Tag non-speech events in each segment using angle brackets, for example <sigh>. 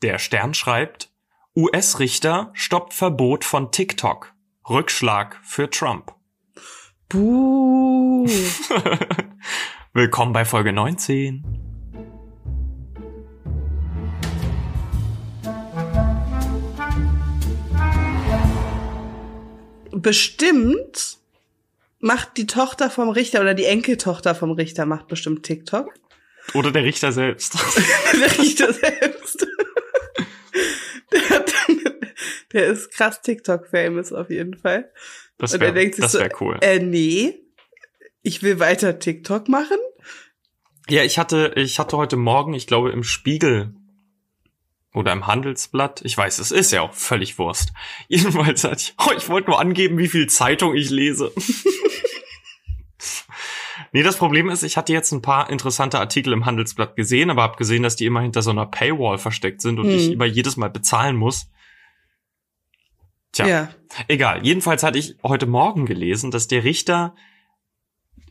Der Stern schreibt, US-Richter stoppt Verbot von TikTok. Rückschlag für Trump. Buh. <laughs> Willkommen bei Folge 19. Bestimmt macht die Tochter vom Richter oder die Enkeltochter vom Richter macht bestimmt TikTok. Oder der Richter selbst. <laughs> der Richter selbst. Der, ist krass TikTok-famous auf jeden Fall. Das Und er wäre denkt sich das so, wär cool. Äh, nee, ich will weiter TikTok machen. Ja, ich hatte, ich hatte heute Morgen, ich glaube, im Spiegel oder im Handelsblatt, ich weiß, es ist ja auch völlig Wurst. <laughs> Jedenfalls hatte ich, oh, ich wollte nur angeben, wie viel Zeitung ich lese. <laughs> nee, das Problem ist, ich hatte jetzt ein paar interessante Artikel im Handelsblatt gesehen, aber habe gesehen, dass die immer hinter so einer Paywall versteckt sind und Hm. ich immer jedes Mal bezahlen muss. Tja, Ja. Egal. Jedenfalls hatte ich heute Morgen gelesen, dass der Richter,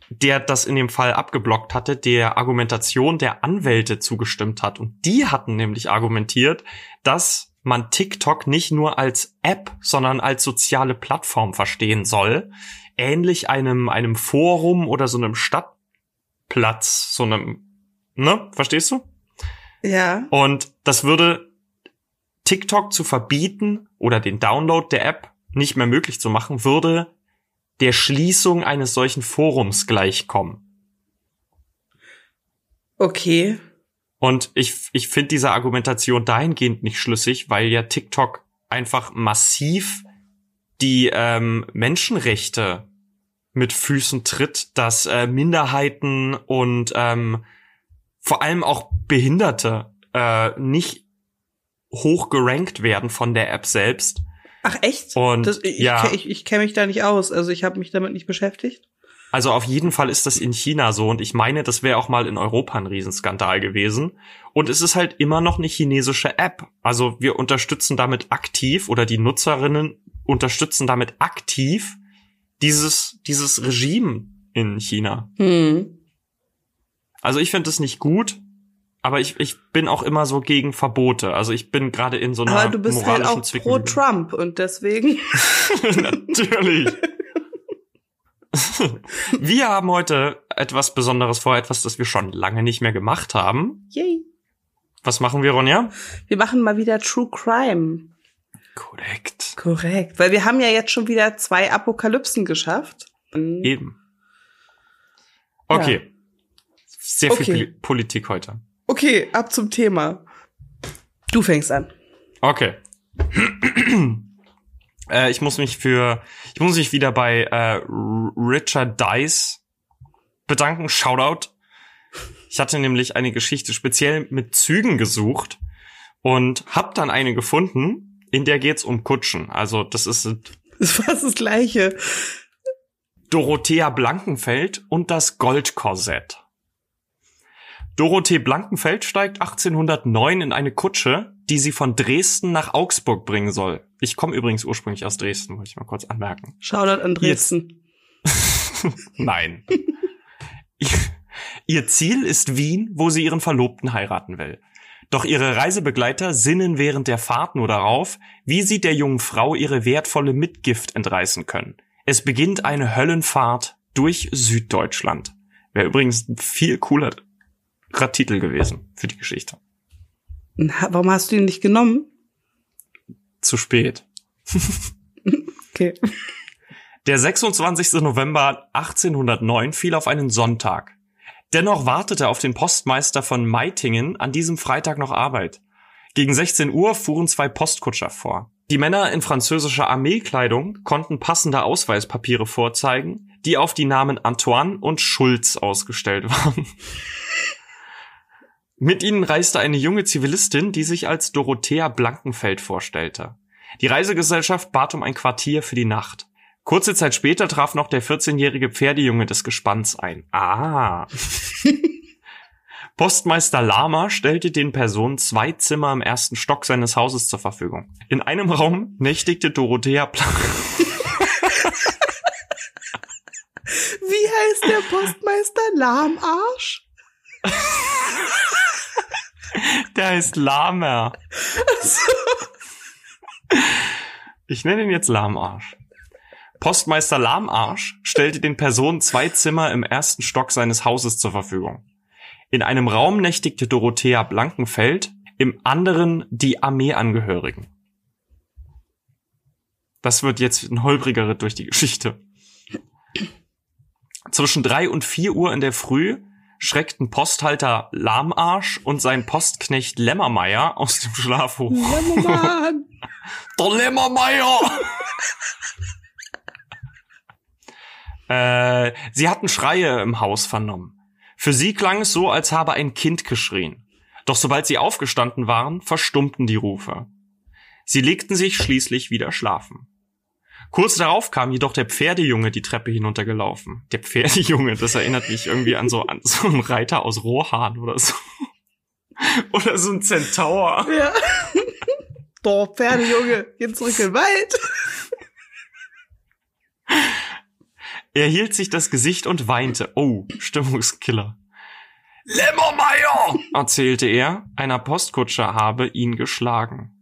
der das in dem Fall abgeblockt hatte, der Argumentation der Anwälte zugestimmt hat. Und die hatten nämlich argumentiert, dass man TikTok nicht nur als App, sondern als soziale Plattform verstehen soll. Ähnlich einem, einem Forum oder so einem Stadtplatz, so einem, ne? Verstehst du? Ja. Und das würde TikTok zu verbieten oder den Download der App nicht mehr möglich zu machen, würde der Schließung eines solchen Forums gleichkommen. Okay. Und ich, ich finde diese Argumentation dahingehend nicht schlüssig, weil ja TikTok einfach massiv die ähm, Menschenrechte mit Füßen tritt, dass äh, Minderheiten und ähm, vor allem auch Behinderte äh, nicht hoch gerankt werden von der App selbst. Ach echt? Und das, ich ja. ich, ich, kenne mich da nicht aus. Also ich habe mich damit nicht beschäftigt. Also auf jeden Fall ist das in China so und ich meine, das wäre auch mal in Europa ein Riesenskandal gewesen. Und es ist halt immer noch eine chinesische App. Also wir unterstützen damit aktiv oder die Nutzerinnen unterstützen damit aktiv dieses, dieses Regime in China. Hm. Also ich finde es nicht gut, aber ich, ich bin auch immer so gegen Verbote. Also ich bin gerade in so einer Aber du bist halt auch pro. Trump und deswegen. <laughs> Natürlich. <laughs> wir haben heute etwas Besonderes vor, etwas, das wir schon lange nicht mehr gemacht haben. Yay. Was machen wir, Ronja? Wir machen mal wieder True Crime. Korrekt. Korrekt. Weil wir haben ja jetzt schon wieder zwei Apokalypsen geschafft. Eben. Okay. Sehr viel Okay. Poli- Politik heute. Okay, ab zum Thema. Du fängst an. Okay. <clears throat> äh, ich muss mich für, ich muss mich wieder bei äh, Richard Dice bedanken. Shoutout. Ich hatte nämlich eine Geschichte speziell mit Zügen gesucht und hab dann eine gefunden, in der geht's um Kutschen. Also das ist <laughs> Das war fast das Gleiche. Dorothea Blankenfeld und das Goldkorsett. Dorothee Blankenfeld steigt 1809 in eine Kutsche, die sie von Dresden nach Augsburg bringen soll. Ich komme übrigens ursprünglich aus Dresden, wollte ich mal kurz anmerken. Shoutout an Dresden. <laughs> Nein. Ihr- Ziel ist Wien, wo sie ihren Verlobten heiraten will. Doch ihre Reisebegleiter sinnen während der Fahrt nur darauf, wie sie der jungen Frau ihre wertvolle Mitgift entreißen können. Es beginnt eine Höllenfahrt durch Süddeutschland. Wäre übrigens ein viel coolerer Titel gewesen für die Geschichte. Na, Warum hast du ihn nicht genommen? Zu spät. Okay. Der 26. November 1809 fiel auf einen Sonntag. Dennoch wartete auf den Postmeister von Meitingen an diesem Freitag noch Arbeit. Gegen 16 Uhr fuhren zwei Postkutscher vor. Die Männer in französischer Armeekleidung konnten passende Ausweispapiere vorzeigen, die auf die Namen Antoine und Schulz ausgestellt <laughs> waren. Mit ihnen reiste eine junge Zivilistin, die sich als Dorothea Blankenfeld vorstellte. Die Reisegesellschaft bat um ein Quartier für die Nacht. Kurze Zeit später traf noch der 14-jährige Pferdejunge des Gespanns ein. Ah. <laughs> Postmeister Lama stellte den Personen zwei Zimmer im ersten Stock seines Hauses zur Verfügung. In einem Raum nächtigte Dorothea Plank. <laughs> Wie heißt der Postmeister? Lahmarsch? <laughs> <laughs> Der heißt Lamer. Ich nenne ihn jetzt Lahmarsch. Postmeister Lahmarsch stellte den Personen zwei Zimmer im ersten Stock seines Hauses zur Verfügung. In einem Raum nächtigte Dorothea Blankenfeld, im anderen die Armeeangehörigen. Das wird jetzt ein holpriger Ritt durch die Geschichte. Zwischen drei und vier Uhr in der Früh schreckten Posthalter Lahmarsch und sein Postknecht Lämmermeier aus dem Schlaf hoch. Lämmermann. <laughs> Der Lämmermeier! <laughs> äh, sie hatten Schreie im Haus vernommen. Für sie klang es so, als habe ein Kind geschrien. Doch sobald sie aufgestanden waren, verstummten die Rufe. Sie legten sich schließlich wieder schlafen. Kurz darauf kam jedoch der Pferdejunge die Treppe hinuntergelaufen. Der Pferdejunge, das erinnert mich irgendwie an so, an so einen Reiter aus Rohan oder so. <laughs> Oder so ein Zentaur. Ja. Doch, Pferdejunge, geh zurück in den Wald. Er hielt sich das Gesicht und weinte. Oh, Stimmungskiller. Lämmermeier, erzählte er, einer Postkutsche habe ihn geschlagen.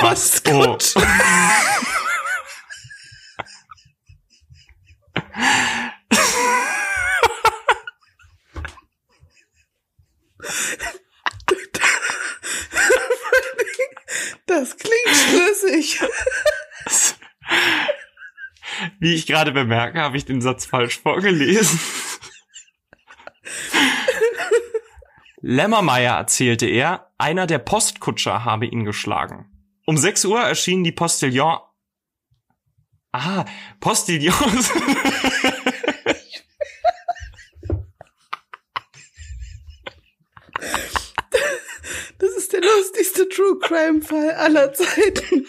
Was? Oh. <laughs> Das klingt schlüssig. Wie ich gerade bemerke, habe ich den Satz falsch vorgelesen. Lämmermeier erzählte er, einer der Postkutscher habe ihn geschlagen. Um 6 Uhr erschien die Postillon. Ah, Postillons. Das ist der lustigste True Crime Fall aller Zeiten.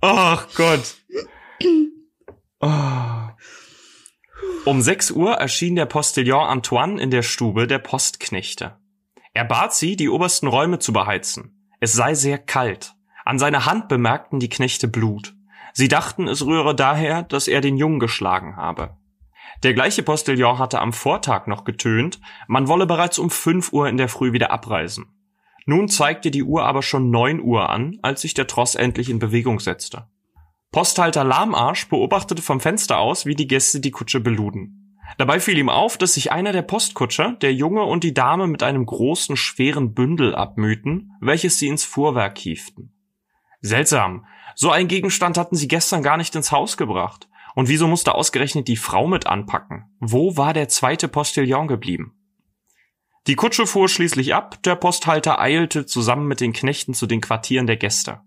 Ach Gott. Oh. Um 6 Uhr erschien der Postillon Antoine in der Stube der Postknechte. Er bat sie, die obersten Räume zu beheizen. Es sei sehr kalt. An seiner Hand bemerkten die Knechte Blut. Sie dachten, es rühre daher, dass er den Jungen geschlagen habe. Der gleiche Postillon hatte am Vortag noch getönt, man wolle bereits um 5 Uhr in der Früh wieder abreisen. Nun zeigte die Uhr aber schon 9 Uhr an, als sich der Tross endlich in Bewegung setzte. Posthalter Lahmarsch beobachtete vom Fenster aus, wie die Gäste die Kutsche beluden. Dabei fiel ihm auf, dass sich einer der Postkutscher, der Junge und die Dame mit einem großen, schweren Bündel abmühten, welches sie ins Fuhrwerk hieften. Seltsam, so ein Gegenstand hatten sie gestern gar nicht ins Haus gebracht. Und wieso musste ausgerechnet die Frau mit anpacken? Wo war der zweite Postillon geblieben? Die Kutsche fuhr schließlich ab, der Posthalter eilte zusammen mit den Knechten zu den Quartieren der Gäste.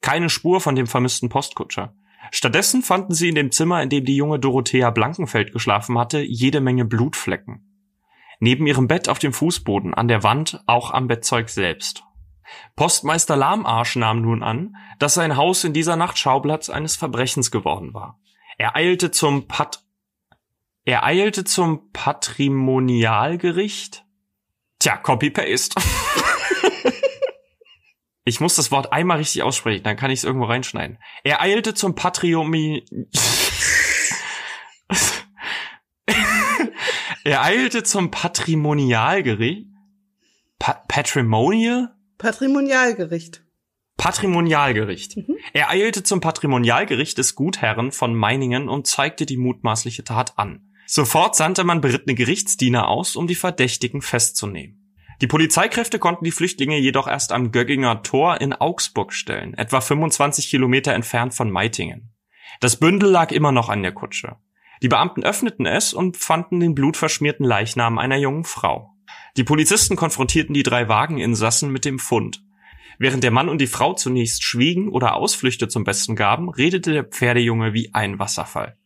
Keine Spur von dem vermissten Postkutscher. Stattdessen fanden sie in dem Zimmer, in dem die junge Dorothea Blankenfeld geschlafen hatte, jede Menge Blutflecken. Neben ihrem Bett auf dem Fußboden, an der Wand, auch am Bettzeug selbst. Postmeister Lahmarsch nahm nun an, dass sein Haus in dieser Nacht Schauplatz eines Verbrechens geworden war. Er eilte zum Pat er eilte zum Patrimonialgericht. Tja, Copy-Paste. <laughs> ich muss das Wort einmal richtig aussprechen, dann kann ich es irgendwo reinschneiden. Er eilte zum Patriomi... <laughs> er eilte zum Patrimonialgericht. Pa Patrimonial? Patrimonialgericht. Patrimonialgericht. Mhm. Er eilte zum Patrimonialgericht des Gutherren von Meiningen und zeigte die mutmaßliche Tat an. Sofort sandte man berittene Gerichtsdiener aus, um die Verdächtigen festzunehmen. Die Polizeikräfte konnten die Flüchtlinge jedoch erst am Gögginger Tor in Augsburg stellen, etwa 25 Kilometer entfernt von Meitingen. Das Bündel lag immer noch an der Kutsche. Die Beamten öffneten es und fanden den blutverschmierten Leichnam einer jungen Frau. Die Polizisten konfrontierten die drei Wageninsassen mit dem Fund. Während der Mann und die Frau zunächst schwiegen oder Ausflüchte zum Besten gaben, redete der Pferdejunge wie ein Wasserfall.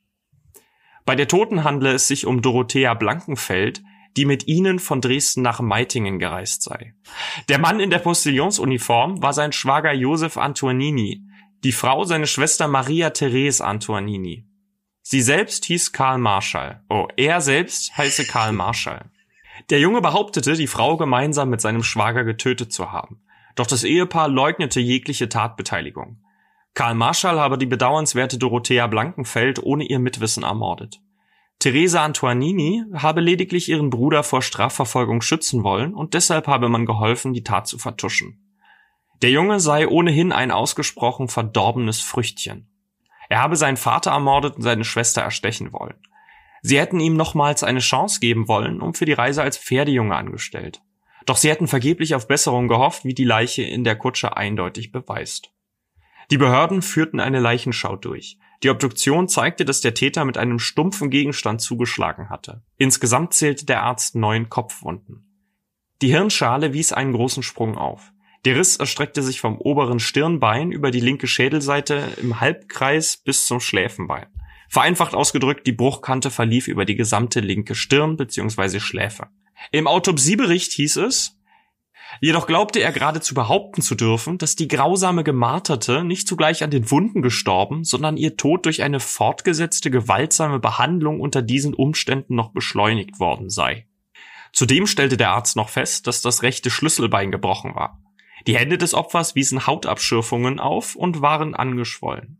Bei der Toten handle es sich um Dorothea Blankenfeld, die mit ihnen von Dresden nach Meitingen gereist sei. Der Mann in der Postillonsuniform war sein Schwager Josef Antoinini, die Frau seine Schwester Maria Therese Antoinini. Sie selbst hieß Karl Marschall. Oh, er selbst heiße Karl Marschall. Der Junge behauptete, die Frau gemeinsam mit seinem Schwager getötet zu haben. Doch das Ehepaar leugnete jegliche Tatbeteiligung. Karl Marschall habe die bedauernswerte Dorothea Blankenfeld ohne ihr Mitwissen ermordet. Teresa Antoinini habe lediglich ihren Bruder vor Strafverfolgung schützen wollen und deshalb habe man geholfen, die Tat zu vertuschen. Der Junge sei ohnehin ein ausgesprochen verdorbenes Früchtchen. Er habe seinen Vater ermordet und seine Schwester erstechen wollen. Sie hätten ihm nochmals eine Chance geben wollen, um für die Reise als Pferdejunge angestellt. Doch sie hätten vergeblich auf Besserung gehofft, wie die Leiche in der Kutsche eindeutig beweist. Die Behörden führten eine Leichenschau durch. Die Obduktion zeigte, dass der Täter mit einem stumpfen Gegenstand zugeschlagen hatte. Insgesamt zählte der Arzt neun Kopfwunden. Die Hirnschale wies einen großen Sprung auf. Der Riss erstreckte sich vom oberen Stirnbein über die linke Schädelseite im Halbkreis bis zum Schläfenbein. Vereinfacht ausgedrückt, die Bruchkante verlief über die gesamte linke Stirn bzw. Schläfe. Im Autopsiebericht hieß es, jedoch glaubte er geradezu behaupten zu dürfen, dass die grausame Gemarterte nicht zugleich an den Wunden gestorben, sondern ihr Tod durch eine fortgesetzte gewaltsame Behandlung unter diesen Umständen noch beschleunigt worden sei. Zudem stellte der Arzt noch fest, dass das rechte Schlüsselbein gebrochen war. Die Hände des Opfers wiesen Hautabschürfungen auf und waren angeschwollen.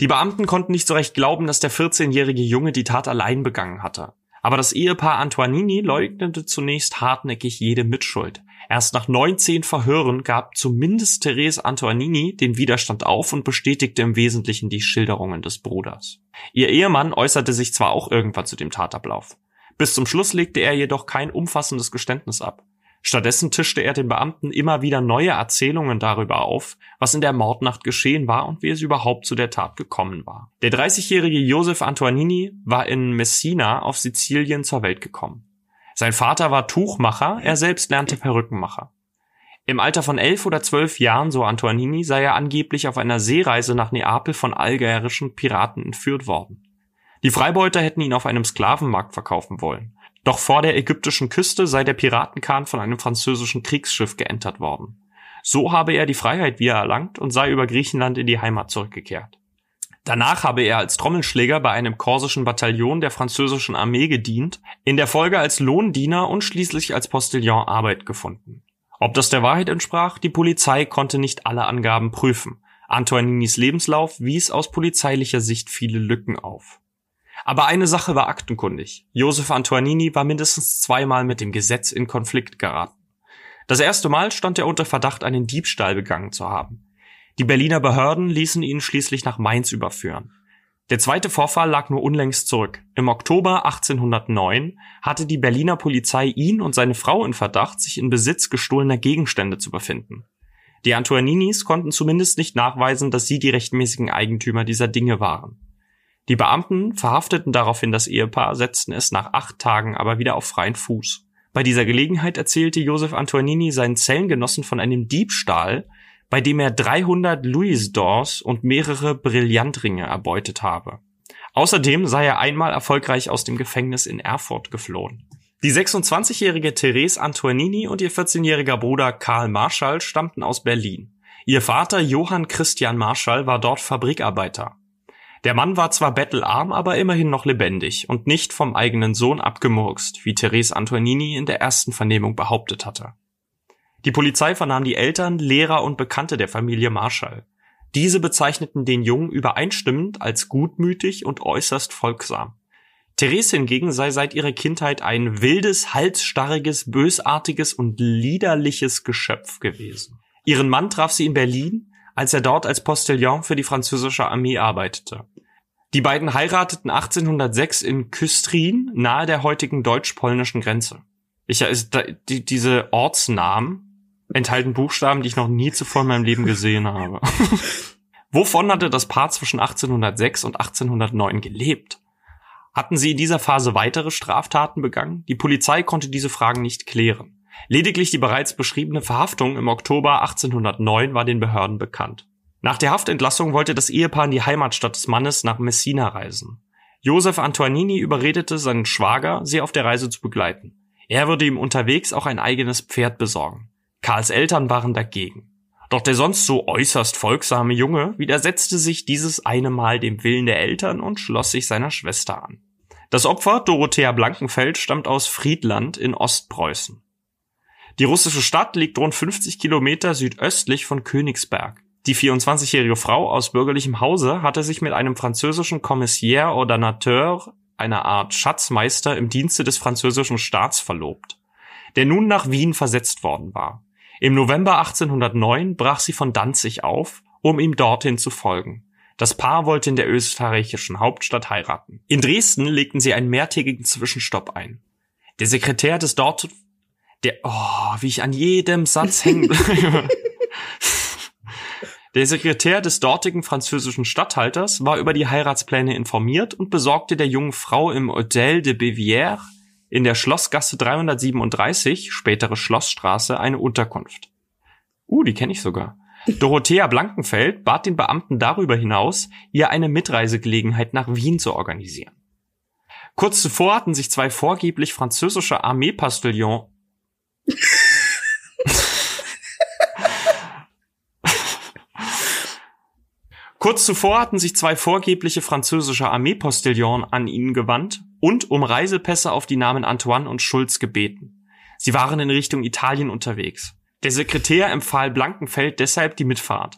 Die Beamten konnten nicht so recht glauben, dass der 14-jährige Junge die Tat allein begangen hatte. Aber das Ehepaar Antoinini leugnete zunächst hartnäckig jede Mitschuld. Erst nach 19 Verhören gab zumindest Therese Antoinini den Widerstand auf und bestätigte im Wesentlichen die Schilderungen des Bruders. Ihr Ehemann äußerte sich zwar auch irgendwann zu dem Tatablauf. Bis zum Schluss legte er jedoch kein umfassendes Geständnis ab. Stattdessen tischte er den Beamten immer wieder neue Erzählungen darüber auf, was in der Mordnacht geschehen war und wie es überhaupt zu der Tat gekommen war. Der 30-jährige Josef Antoinini war in Messina auf Sizilien zur Welt gekommen. Sein Vater war Tuchmacher, er selbst lernte Perückenmacher. Im Alter von elf oder zwölf Jahren, so Antoinini, sei er angeblich auf einer Seereise nach Neapel von algerischen Piraten entführt worden. Die Freibeuter hätten ihn auf einem Sklavenmarkt verkaufen wollen. Doch vor der ägyptischen Küste sei der Piratenkahn von einem französischen Kriegsschiff geentert worden. So habe er die Freiheit wieder erlangt und sei über Griechenland in die Heimat zurückgekehrt. Danach habe er als Trommelschläger bei einem korsischen Bataillon der französischen Armee gedient, in der Folge als Lohndiener und schließlich als Postillon Arbeit gefunden. Ob das der Wahrheit entsprach, die Polizei konnte nicht alle Angaben prüfen. Antoininis Lebenslauf wies aus polizeilicher Sicht viele Lücken auf. Aber eine Sache war aktenkundig. Josef Antoinini war mindestens zweimal mit dem Gesetz in Konflikt geraten. Das erste Mal stand er unter Verdacht, einen Diebstahl begangen zu haben. Die Berliner Behörden ließen ihn schließlich nach Mainz überführen. Der zweite Vorfall lag nur unlängst zurück. Im Oktober 1809 hatte die Berliner Polizei ihn und seine Frau in Verdacht, sich in Besitz gestohlener Gegenstände zu befinden. Die Antoininis konnten zumindest nicht nachweisen, dass sie die rechtmäßigen Eigentümer dieser Dinge waren. Die Beamten verhafteten daraufhin das Ehepaar, setzten es nach acht Tagen aber wieder auf freien Fuß. Bei dieser Gelegenheit erzählte Josef Antoinini seinen Zellengenossen von einem Diebstahl, bei dem er 300 Louis d'Ors und mehrere Brillantringe erbeutet habe. Außerdem sei er einmal erfolgreich aus dem Gefängnis in Erfurt geflohen. Die 26-jährige Therese Antoinini und ihr 14-jähriger Bruder Karl Marschall stammten aus Berlin. Ihr Vater Johann Christian Marschall war dort Fabrikarbeiter. Der Mann war zwar bettelarm, aber immerhin noch lebendig und nicht vom eigenen Sohn abgemurkst, wie Therese Antoinini in der ersten Vernehmung behauptet hatte. Die Polizei vernahm die Eltern, Lehrer und Bekannte der Familie Marschall. Diese bezeichneten den Jungen übereinstimmend als gutmütig und äußerst folgsam. Therese hingegen sei seit ihrer Kindheit ein wildes, halsstarriges, bösartiges und liederliches Geschöpf gewesen. Ihren Mann traf sie in Berlin, als er dort als Postillon für die französische Armee arbeitete. Die beiden heirateten 1806 in Küstrin, nahe der heutigen deutsch-polnischen Grenze. Ich, ist, die, diese Ortsnamen enthalten Buchstaben, die ich noch nie zuvor in meinem Leben gesehen habe. <laughs> Wovon hatte das Paar zwischen 1806 und 1809 gelebt? Hatten sie in dieser Phase weitere Straftaten begangen? Die Polizei konnte diese Fragen nicht klären. Lediglich die bereits beschriebene Verhaftung im Oktober 1809 war den Behörden bekannt. Nach der Haftentlassung wollte das Ehepaar in die Heimatstadt des Mannes nach Messina reisen. Josef Antoinini überredete seinen Schwager, sie auf der Reise zu begleiten. Er würde ihm unterwegs auch ein eigenes Pferd besorgen. Karls Eltern waren dagegen. Doch der sonst so äußerst folgsame Junge widersetzte sich dieses eine Mal dem Willen der Eltern und schloss sich seiner Schwester an. Das Opfer, Dorothea Blankenfeld, stammt aus Friedland in Ostpreußen. Die russische Stadt liegt rund 50 Kilometer südöstlich von Königsberg. Die 24-jährige Frau aus bürgerlichem Hause hatte sich mit einem französischen Commissaire oder Nateur einer Art Schatzmeister im Dienste des französischen Staats verlobt, der nun nach Wien versetzt worden war. Im November 1809 brach sie von Danzig auf, um ihm dorthin zu folgen. Das Paar wollte in der österreichischen Hauptstadt heiraten. In Dresden legten sie einen mehrtägigen Zwischenstopp ein. Der Sekretär des dort, der, oh, wie ich an jedem Satz hängen <laughs> bleibe. Der Sekretär des dortigen französischen Statthalters war über die Heiratspläne informiert und besorgte der jungen Frau im Hotel de Bevière in der Schlossgasse 337, spätere Schlossstraße, eine Unterkunft. Uh, die kenne ich sogar. <laughs> Dorothea Blankenfeld bat den Beamten darüber hinaus, ihr eine Mitreisegelegenheit nach Wien zu organisieren. Kurz zuvor hatten sich zwei vorgeblich französische Armeepastillon <laughs> Kurz zuvor hatten sich zwei vorgebliche französische Armeepostillons an ihn gewandt und um Reisepässe auf die Namen Antoine und Schulz gebeten. Sie waren in Richtung Italien unterwegs. Der Sekretär empfahl Blankenfeld deshalb die Mitfahrt.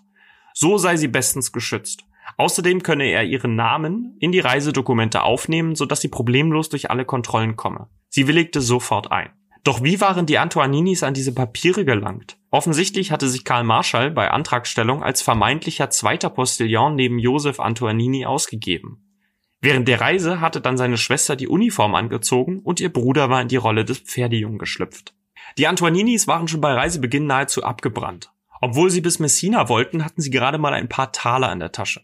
So sei sie bestens geschützt. Außerdem könne er ihren Namen in die Reisedokumente aufnehmen, sodass sie problemlos durch alle Kontrollen komme. Sie willigte sofort ein. Doch wie waren die Antoaninis an diese Papiere gelangt? Offensichtlich hatte sich Karl Marschall bei Antragstellung als vermeintlicher zweiter Postillon neben Josef Antoanini ausgegeben. Während der Reise hatte dann seine Schwester die Uniform angezogen und ihr Bruder war in die Rolle des Pferdejungen geschlüpft. Die Antoaninis waren schon bei Reisebeginn nahezu abgebrannt. Obwohl sie bis Messina wollten, hatten sie gerade mal ein paar Taler in der Tasche.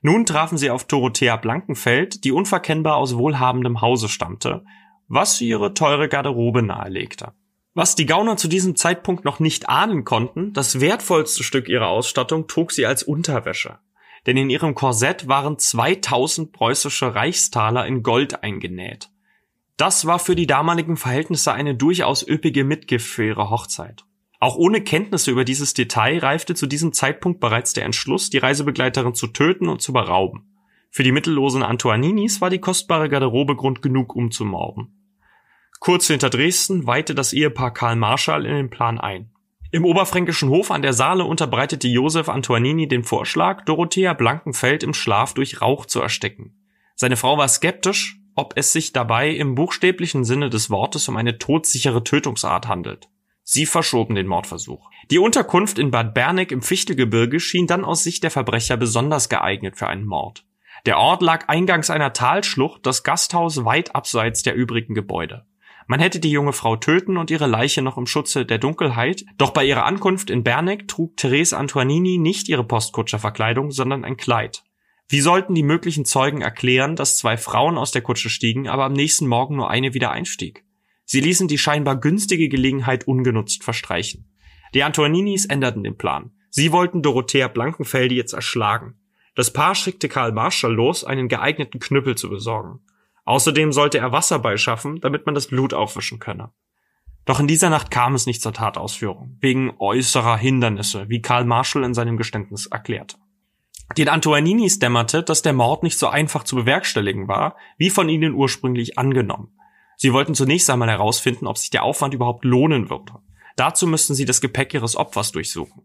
Nun trafen sie auf Dorothea Blankenfeld, die unverkennbar aus wohlhabendem Hause stammte was ihre teure Garderobe nahelegte. Was die Gauner zu diesem Zeitpunkt noch nicht ahnen konnten, das wertvollste Stück ihrer Ausstattung trug sie als Unterwäsche. Denn in ihrem Korsett waren 2000 preußische Reichstaler in Gold eingenäht. Das war für die damaligen Verhältnisse eine durchaus üppige Mitgift für ihre Hochzeit. Auch ohne Kenntnisse über dieses Detail reifte zu diesem Zeitpunkt bereits der Entschluss, die Reisebegleiterin zu töten und zu berauben. Für die mittellosen Antoaninis war die kostbare Garderobe Grund genug, um zu morden. Kurz hinter Dresden weihte das Ehepaar Karl Marschall in den Plan ein. Im oberfränkischen Hof an der Saale unterbreitete Josef Antoinini den Vorschlag, Dorothea Blankenfeld im Schlaf durch Rauch zu ersticken. Seine Frau war skeptisch, ob es sich dabei im buchstäblichen Sinne des Wortes um eine todsichere Tötungsart handelt. Sie verschoben den Mordversuch. Die Unterkunft in Bad Berneck im Fichtelgebirge schien dann aus Sicht der Verbrecher besonders geeignet für einen Mord. Der Ort lag eingangs einer Talschlucht, das Gasthaus weit abseits der übrigen Gebäude. Man hätte die junge Frau töten und ihre Leiche noch im Schutze der Dunkelheit, doch bei ihrer Ankunft in Berneck trug Therese Antoinini nicht ihre Postkutscherverkleidung, sondern ein Kleid. Wie sollten die möglichen Zeugen erklären, dass zwei Frauen aus der Kutsche stiegen, aber am nächsten Morgen nur eine wieder einstieg? Sie ließen die scheinbar günstige Gelegenheit ungenutzt verstreichen. Die Antoninis änderten den Plan. Sie wollten Dorothea Blankenfelde jetzt erschlagen. Das Paar schickte Karl Marschall los, einen geeigneten Knüppel zu besorgen. Außerdem sollte er Wasser beischaffen, damit man das Blut aufwischen könne. Doch in dieser Nacht kam es nicht zur Tatausführung, wegen äußerer Hindernisse, wie Karl Marshall in seinem Geständnis erklärte. Den Antoininis dämmerte, dass der Mord nicht so einfach zu bewerkstelligen war, wie von ihnen ursprünglich angenommen. Sie wollten zunächst einmal herausfinden, ob sich der Aufwand überhaupt lohnen würde. Dazu müssten sie das Gepäck ihres Opfers durchsuchen.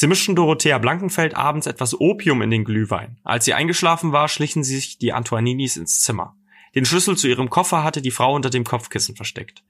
Sie mischten Dorothea Blankenfeld abends etwas Opium in den Glühwein. Als sie eingeschlafen war, schlichen sich die Antoininis ins Zimmer. Den Schlüssel zu ihrem Koffer hatte die Frau unter dem Kopfkissen versteckt.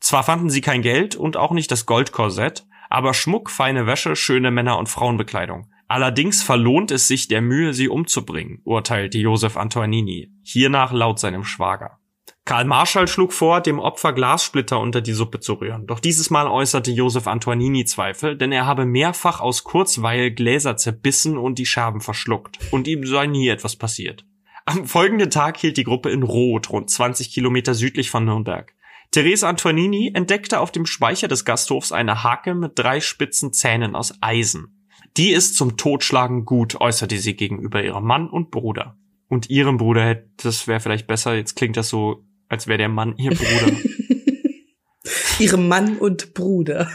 Zwar fanden sie kein Geld und auch nicht das Goldkorsett, aber Schmuck, feine Wäsche, schöne Männer- und Frauenbekleidung. Allerdings verlohnt es sich der Mühe, sie umzubringen, urteilte Josef Antoinini, hiernach laut seinem Schwager. Karl Marschall schlug vor, dem Opfer Glassplitter unter die Suppe zu rühren. Doch dieses Mal äußerte Josef Antoinini Zweifel, denn er habe mehrfach aus Kurzweil Gläser zerbissen und die Scherben verschluckt. Und ihm sei nie etwas passiert. Am folgenden Tag hielt die Gruppe in Roth, rund 20 Kilometer südlich von Nürnberg. Therese Antoinini entdeckte auf dem Speicher des Gasthofs eine Hake mit drei spitzen Zähnen aus Eisen. Die ist zum Totschlagen gut, äußerte sie gegenüber ihrem Mann und Bruder. Und ihrem Bruder, das wäre vielleicht besser, jetzt klingt das so als wäre der Mann ihr Bruder. <laughs> Ihre Mann und Bruder.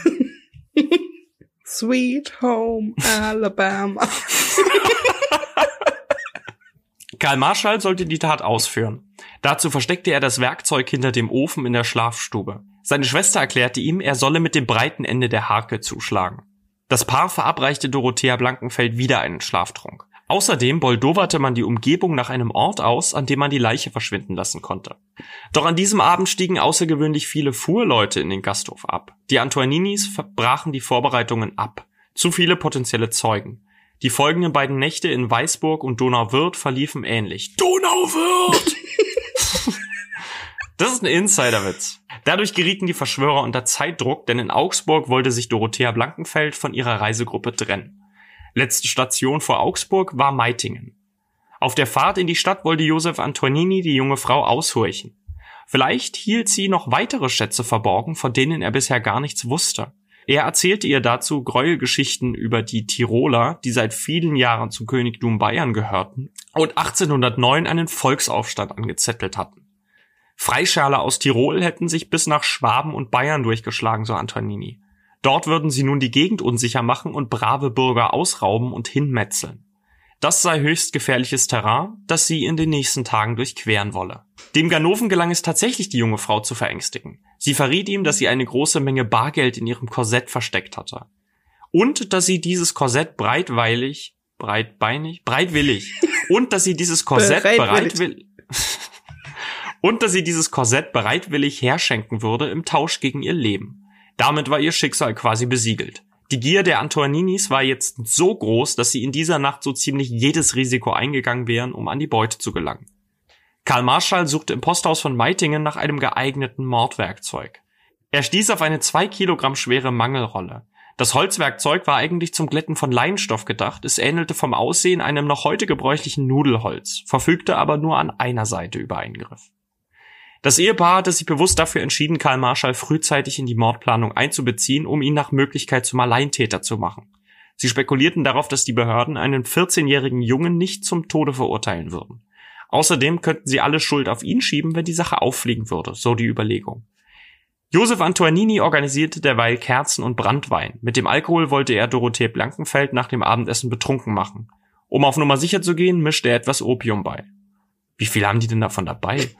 <laughs> Sweet Home Alabama. <laughs> Karl Marschall sollte die Tat ausführen. Dazu versteckte er das Werkzeug hinter dem Ofen in der Schlafstube. Seine Schwester erklärte ihm, er solle mit dem breiten Ende der Harke zuschlagen. Das Paar verabreichte Dorothea Blankenfeld wieder einen Schlaftrunk. Außerdem boldowerte man die Umgebung nach einem Ort aus, an dem man die Leiche verschwinden lassen konnte. Doch an diesem Abend stiegen außergewöhnlich viele Fuhrleute in den Gasthof ab. Die Antoininis verbrachen die Vorbereitungen ab. Zu viele potenzielle Zeugen. Die folgenden beiden Nächte in Weißburg und Donauwörth verliefen ähnlich. Donauwörth! <laughs> das ist ein Insiderwitz. Dadurch gerieten die Verschwörer unter Zeitdruck, denn in Augsburg wollte sich Dorothea Blankenfeld von ihrer Reisegruppe trennen. Letzte Station vor Augsburg war Meitingen. Auf der Fahrt in die Stadt wollte Josef Antonini die junge Frau aushorchen. Vielleicht hielt sie noch weitere Schätze verborgen, von denen er bisher gar nichts wusste. Er erzählte ihr dazu Gräuelgeschichten über die Tiroler, die seit vielen Jahren zum Königtum Bayern gehörten und 1809 einen Volksaufstand angezettelt hatten. Freischärler aus Tirol hätten sich bis nach Schwaben und Bayern durchgeschlagen, so Antonini. Dort würden sie nun die Gegend unsicher machen und brave Bürger ausrauben und hinmetzeln. Das sei höchst gefährliches Terrain, das sie in den nächsten Tagen durchqueren wolle. Dem Ganoven gelang es tatsächlich, die junge Frau zu verängstigen. Sie verriet ihm, dass sie eine große Menge Bargeld in ihrem Korsett versteckt hatte. Und dass sie dieses Korsett breitweilig, breitbeinig, breitwillig, und dass sie dieses Korsett bereitwillig, <laughs> und dass sie dieses Korsett bereitwillig herschenken würde im Tausch gegen ihr Leben. Damit war ihr Schicksal quasi besiegelt. Die Gier der Antoininis war jetzt so groß, dass sie in dieser Nacht so ziemlich jedes Risiko eingegangen wären, um an die Beute zu gelangen. Karl Marschall suchte im Posthaus von Meitingen nach einem geeigneten Mordwerkzeug. Er stieß auf eine zwei Kilogramm schwere Mangelrolle. Das Holzwerkzeug war eigentlich zum Glätten von Leinstoff gedacht, es ähnelte vom Aussehen einem noch heute gebräuchlichen Nudelholz, verfügte aber nur an einer Seite über Eingriff. Das Ehepaar hatte sich bewusst dafür entschieden, Karl Marschall frühzeitig in die Mordplanung einzubeziehen, um ihn nach Möglichkeit zum Alleintäter zu machen. Sie spekulierten darauf, dass die Behörden einen 14-jährigen Jungen nicht zum Tode verurteilen würden. Außerdem könnten sie alle Schuld auf ihn schieben, wenn die Sache auffliegen würde, so die Überlegung. Josef Antoinini organisierte derweil Kerzen und Brandwein. Mit dem Alkohol wollte er Dorothee Blankenfeld nach dem Abendessen betrunken machen. Um auf Nummer sicher zu gehen, mischte er etwas Opium bei. Wie viel haben die denn davon dabei?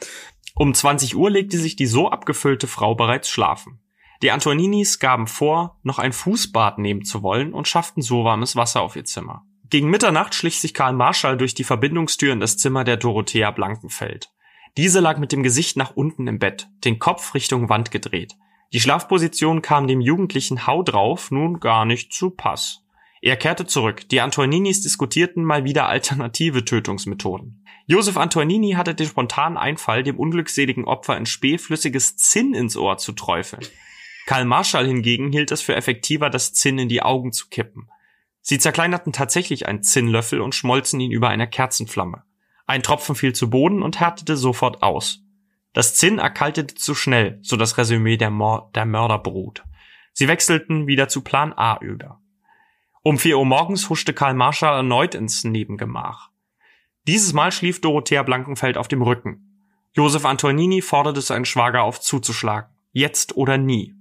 Um 20 Uhr legte sich die so abgefüllte Frau bereits schlafen. Die Antoninis gaben vor, noch ein Fußbad nehmen zu wollen und schafften so warmes Wasser auf ihr Zimmer. Gegen Mitternacht schlich sich Karl Marschall durch die Verbindungstür in das Zimmer der Dorothea Blankenfeld. Diese lag mit dem Gesicht nach unten im Bett, den Kopf Richtung Wand gedreht. Die Schlafposition kam dem jugendlichen Hau drauf nun gar nicht zu Pass. Er kehrte zurück. Die Antoninis diskutierten mal wieder alternative Tötungsmethoden. Josef Antonini hatte den spontanen Einfall, dem unglückseligen Opfer in Spee flüssiges Zinn ins Ohr zu träufeln. Karl Marschall hingegen hielt es für effektiver, das Zinn in die Augen zu kippen. Sie zerkleinerten tatsächlich einen Zinnlöffel und schmolzen ihn über einer Kerzenflamme. Ein Tropfen fiel zu Boden und härtete sofort aus. Das Zinn erkaltete zu schnell, so das Resümee der, Mor der Mörderbrut. Sie wechselten wieder zu Plan A über. Um vier Uhr morgens huschte Karl Marschall erneut ins Nebengemach. Dieses Mal schlief Dorothea Blankenfeld auf dem Rücken. Josef Antonini forderte seinen Schwager auf zuzuschlagen. Jetzt oder nie.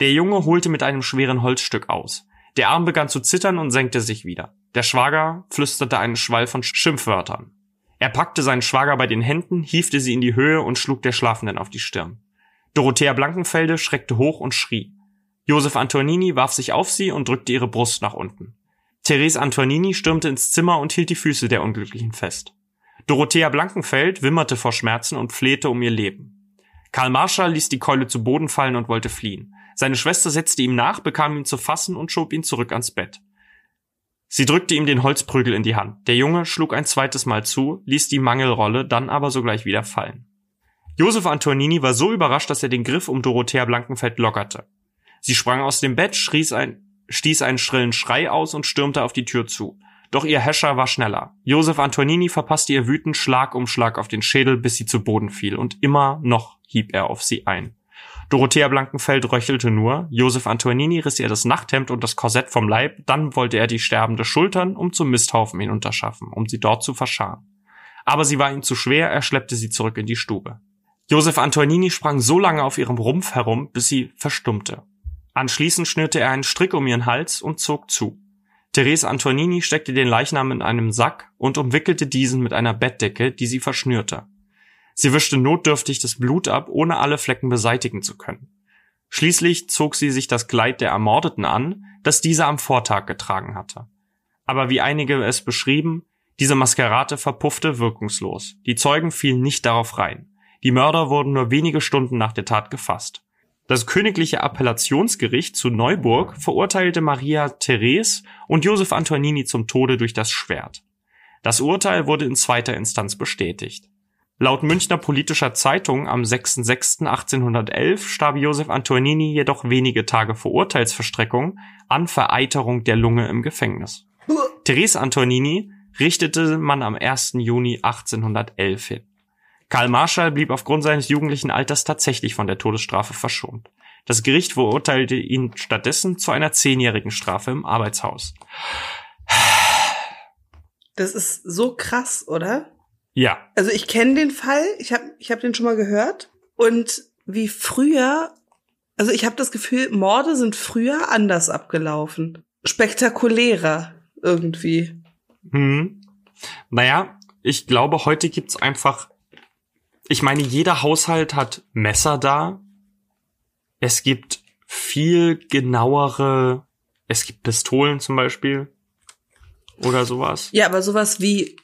Der Junge holte mit einem schweren Holzstück aus. Der Arm begann zu zittern und senkte sich wieder. Der Schwager flüsterte einen Schwall von Schimpfwörtern. Er packte seinen Schwager bei den Händen, hiefte sie in die Höhe und schlug der Schlafenden auf die Stirn. Dorothea Blankenfelde schreckte hoch und schrie. Josef Antonini warf sich auf sie und drückte ihre Brust nach unten. Therese Antonini stürmte ins Zimmer und hielt die Füße der Unglücklichen fest. Dorothea Blankenfeld wimmerte vor Schmerzen und flehte um ihr Leben. Karl Marschall ließ die Keule zu Boden fallen und wollte fliehen. Seine Schwester setzte ihm nach, bekam ihn zu fassen und schob ihn zurück ans Bett. Sie drückte ihm den Holzprügel in die Hand. Der Junge schlug ein zweites Mal zu, ließ die Mangelrolle dann aber sogleich wieder fallen. Josef Antonini war so überrascht, dass er den Griff um Dorothea Blankenfeld lockerte. Sie sprang aus dem Bett, schrie ein, stieß einen schrillen Schrei aus und stürmte auf die Tür zu. Doch ihr Häscher war schneller. Josef Antonini verpasste ihr wütend Schlag um Schlag auf den Schädel, bis sie zu Boden fiel, und immer noch hieb er auf sie ein. Dorothea Blankenfeld röchelte nur, Josef Antonini riss ihr das Nachthemd und das Korsett vom Leib, dann wollte er die Sterbende schultern, um zum Misthaufen hinunterschaffen, um sie dort zu verscharen. Aber sie war ihm zu schwer, er schleppte sie zurück in die Stube. Josef Antonini sprang so lange auf ihrem Rumpf herum, bis sie verstummte. Anschließend schnürte er einen Strick um ihren Hals und zog zu. Therese Antonini steckte den Leichnam in einem Sack und umwickelte diesen mit einer Bettdecke, die sie verschnürte. Sie wischte notdürftig das Blut ab, ohne alle Flecken beseitigen zu können. Schließlich zog sie sich das Kleid der Ermordeten an, das diese am Vortag getragen hatte. Aber wie einige es beschrieben, Diese Maskerade verpuffte wirkungslos. Die Zeugen fielen nicht darauf rein. Die Mörder wurden nur wenige Stunden nach der Tat gefasst. Das königliche Appellationsgericht zu Neuburg verurteilte Maria Therese und Josef Antonini zum Tode durch das Schwert. Das Urteil wurde in zweiter Instanz bestätigt. Laut Münchner politischer Zeitung am 6.6.1811 starb Josef Antonini jedoch wenige Tage vor Urteilsverstreckung an Vereiterung der Lunge im Gefängnis. Therese Antonini richtete man am 1. Juni 1811 hin. Karl Marschall blieb aufgrund seines jugendlichen Alters tatsächlich von der Todesstrafe verschont. Das Gericht verurteilte ihn stattdessen zu einer zehnjährigen Strafe im Arbeitshaus. Das ist so krass, oder? Ja. Also ich kenne den Fall, ich habe ich hab den schon mal gehört. Und wie früher, also ich habe das Gefühl, Morde sind früher anders abgelaufen. Spektakulärer irgendwie. Hm. Naja, ich glaube, heute gibt's einfach ich meine, jeder Haushalt hat Messer da. Es gibt viel genauere, es gibt Pistolen zum Beispiel oder sowas. Ja, aber sowas wie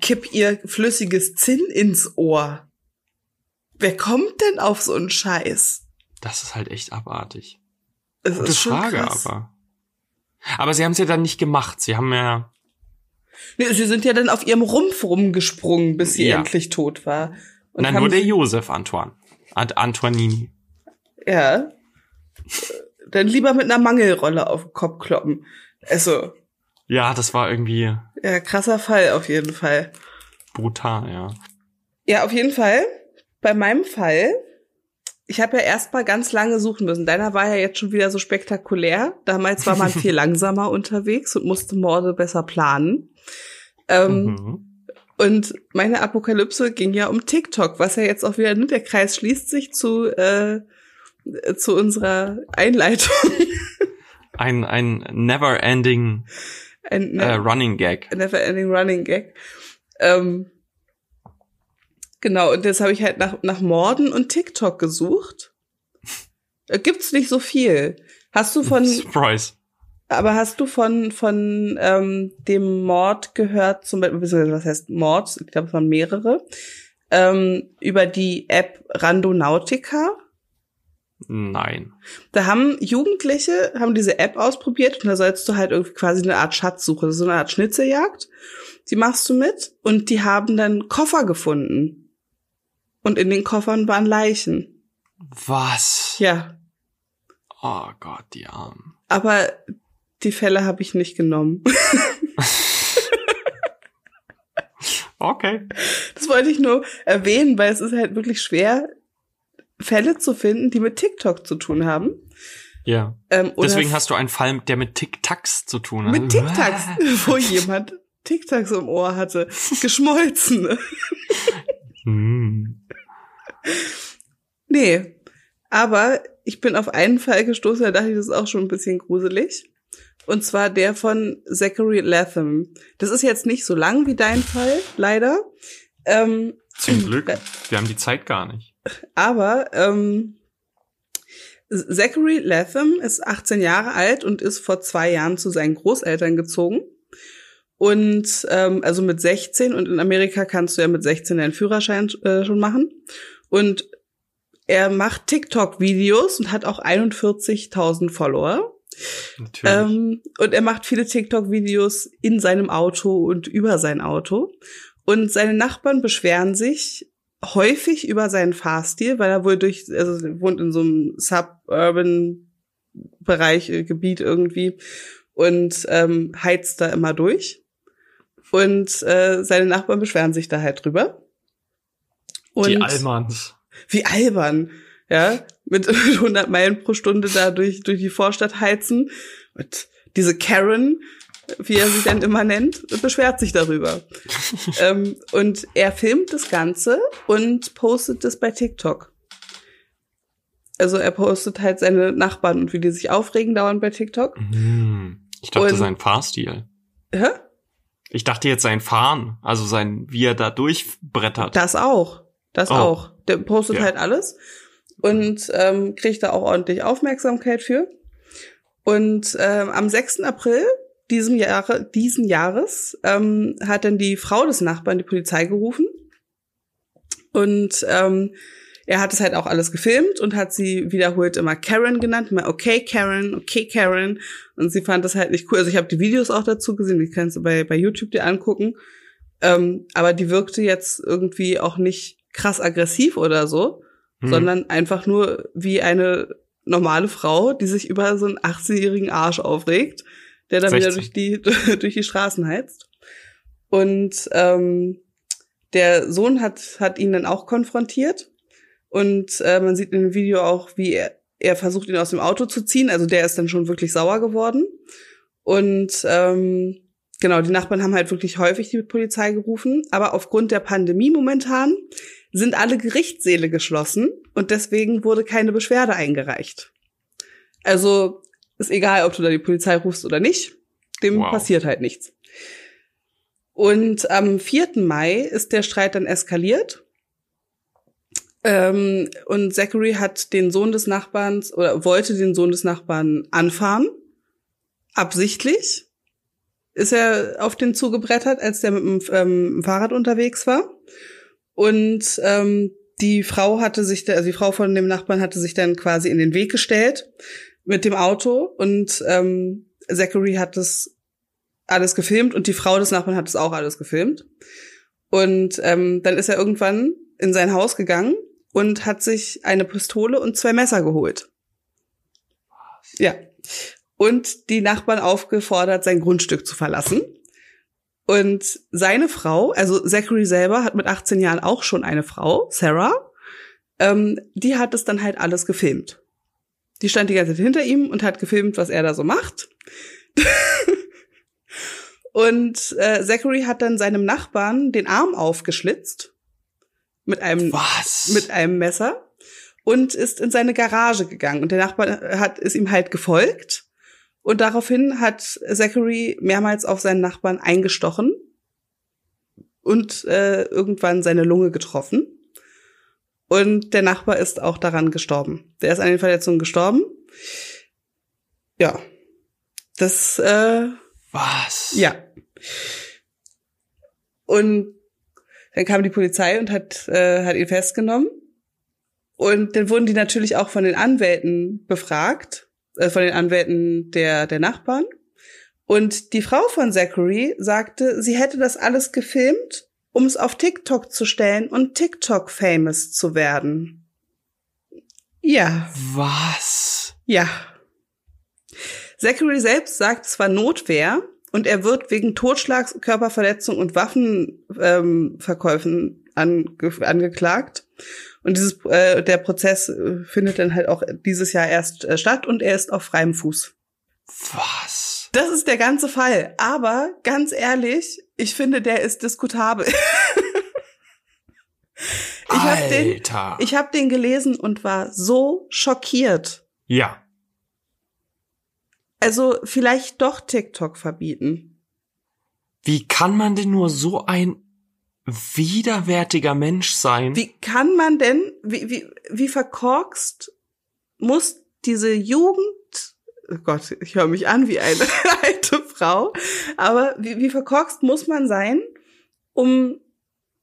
kipp ihr flüssiges Zinn ins Ohr. Wer kommt denn auf so einen Scheiß? Das ist halt echt abartig. Es Gute ist schon Frage, krass. aber. Aber sie haben es ja dann nicht gemacht. Sie haben ja. Nee, sie sind ja dann auf ihrem Rumpf rumgesprungen, bis sie Ja. endlich tot war. Und Nein, nur der Josef Antoine. Ant Antoinini. Ja. Dann lieber mit einer Mangelrolle auf den Kopf kloppen. Also, Ja, das war irgendwie ja, krasser Fall auf jeden Fall. brutal, ja. Ja, auf jeden Fall. Bei meinem Fall, ich habe ja erst mal ganz lange suchen müssen. Deiner war ja jetzt schon wieder so spektakulär. Damals war man <laughs> viel langsamer unterwegs und musste Morde besser planen. Ähm, Mhm. Und meine Apokalypse ging ja um TikTok, was ja jetzt auch wieder, ne, der Kreis schließt sich zu, äh, zu unserer Einleitung. <laughs> Ein, ein never-ending Ein äh, Running Gag. Never Ending Running Gag. Ähm, genau, und jetzt habe ich halt nach, nach Morden und TikTok gesucht. Da gibt's nicht so viel. Hast du von, Surprise. Aber hast du von, von ähm, dem Mord gehört, zum Beispiel, was heißt Mord? Ich glaube, es waren mehrere. Ähm, über die App Randonautica. Nein. Da haben Jugendliche, haben diese App ausprobiert und da sollst du halt irgendwie quasi eine Art Schatzsuche, so eine Art Schnitzeljagd. Die machst du mit und die haben dann Koffer gefunden. Und in den Koffern waren Leichen. Was? Ja, Oh Gott, die Armen. aber die Fälle habe ich nicht genommen. <laughs> Okay. Das wollte ich nur erwähnen, weil es ist halt wirklich schwer, Fälle zu finden, die mit TikTok zu tun haben. Ja. Ähm, Deswegen hast du einen Fall, der mit Tic-Tacs zu tun hat. mit TikToks, <laughs> wo jemand TikToks im Ohr hatte, geschmolzen. Hm. Nee, aber ich bin auf einen Fall gestoßen, da dachte ich, das ist auch schon ein bisschen gruselig. Und zwar der von Zachary Latham. Das ist jetzt nicht so lang wie dein Fall, leider. Ähm, Zum <clears throat> Glück. Wir haben die Zeit gar nicht. aber ähm, Zachary Latham ist 18 Jahre alt und ist vor zwei Jahren zu seinen Großeltern gezogen. Und ähm, also mit 16 und in Amerika kannst du ja mit 16 deinen Führerschein äh, schon machen. Und er macht TikTok-Videos und hat auch 41.000 Follower. Natürlich. Ähm, und er macht viele TikTok-Videos in seinem Auto und über sein Auto. Und seine Nachbarn beschweren sich häufig über seinen Fahrstil, weil er wohl durch, also er wohnt in so einem suburban Bereich, äh, Gebiet irgendwie und ähm, heizt da immer durch. Und äh, seine Nachbarn beschweren sich da halt drüber. Und die Allmanns. wie albern, ja, mit <laughs> 100 Meilen pro Stunde da durch, durch die Vorstadt heizen. Und diese Karen, wie er sie dann immer nennt, beschwert sich darüber. <laughs> ähm, und er filmt das Ganze und postet das bei TikTok. Also er postet halt seine Nachbarn und wie die sich aufregen dauernd bei TikTok. Hm. Ich dachte, Und- sein Fahrstil. Hä? Ich dachte jetzt sein Fahren, also sein, wie er da durchbrettert. Das auch. Das Oh. auch. Der postet Ja. halt alles und ähm, kriegt da auch ordentlich Aufmerksamkeit für. Und ähm, am 6. April diesem Jahre, diesen Jahres ähm, hat dann die Frau des Nachbarn die Polizei gerufen. Und ähm, er hat es halt auch alles gefilmt und hat sie wiederholt immer Karen genannt, immer okay Karen, okay Karen. Und sie fand das halt nicht cool. Also ich habe die Videos auch dazu gesehen, die kannst du bei, bei YouTube dir angucken. Ähm, aber die wirkte jetzt irgendwie auch nicht krass aggressiv oder so, hm. sondern einfach nur wie eine normale Frau, die sich über so einen 18-jährigen Arsch aufregt, der dann 16. wieder durch die, <laughs> durch die Straßen heizt. Und ähm, der Sohn hat, hat ihn dann auch konfrontiert. Und äh, man sieht in dem Video auch, wie er, er versucht, ihn aus dem Auto zu ziehen. Also der ist dann schon wirklich sauer geworden. Und ähm, genau, die Nachbarn haben halt wirklich häufig die Polizei gerufen. Aber aufgrund der Pandemie momentan sind alle Gerichtssäle geschlossen und deswegen wurde keine Beschwerde eingereicht. Also ist egal, ob du da die Polizei rufst oder nicht, dem wow. passiert halt nichts. Und am 4. Mai ist der Streit dann eskaliert. Ähm, und Zachary hat den Sohn des Nachbarns oder wollte den Sohn des Nachbarn anfahren. Absichtlich ist er auf den zugebrettert, als der mit dem ähm, Fahrrad unterwegs war. Und ähm, die Frau hatte sich, also die Frau von dem Nachbarn hatte sich dann quasi in den Weg gestellt mit dem Auto und ähm, Zachary hat das alles gefilmt und die Frau des Nachbarn hat es auch alles gefilmt. Und ähm, dann ist er irgendwann in sein Haus gegangen und hat sich eine Pistole und zwei Messer geholt. Ja. Und die Nachbarn aufgefordert, sein Grundstück zu verlassen. Und seine Frau, also Zachary selber, hat mit 18 Jahren auch schon eine Frau, Sarah. Ähm, die hat es dann halt alles gefilmt. Die stand die ganze Zeit hinter ihm und hat gefilmt, was er da so macht. <laughs> und äh, Zachary hat dann seinem Nachbarn den Arm aufgeschlitzt mit einem was? mit einem Messer und ist in seine Garage gegangen und der Nachbar hat ist ihm halt gefolgt und daraufhin hat Zachary mehrmals auf seinen Nachbarn eingestochen und äh, irgendwann seine Lunge getroffen. Und der Nachbar ist auch daran gestorben. Der ist an den Verletzungen gestorben. Ja. Das, äh, Was? Ja. Und dann kam die Polizei und hat, äh, hat ihn festgenommen. Und dann wurden die natürlich auch von den Anwälten befragt äh, von den Anwälten der, der Nachbarn. Und die Frau von Zachary sagte, sie hätte das alles gefilmt, um es auf TikTok zu stellen und TikTok famous zu werden. Ja. Was? Ja. Zachary selbst sagt, es war Notwehr und er wird wegen Totschlags, Körperverletzung und Waffenverkäufen ähm, ange angeklagt. Und dieses, äh, der Prozess äh, findet dann halt auch dieses Jahr erst äh, statt und er ist auf freiem Fuß. Was? Das ist der ganze Fall. Aber ganz ehrlich, ich finde, der ist diskutabel. <laughs> ich habe den, ich hab den gelesen und war so schockiert. Ja. Also vielleicht doch TikTok verbieten. Wie kann man denn nur so ein widerwärtiger Mensch sein. Wie kann man denn, wie, wie, wie verkorkst muss diese Jugend, oh Gott, ich höre mich an wie eine <laughs> alte Frau, aber wie, wie verkorkst muss man sein, um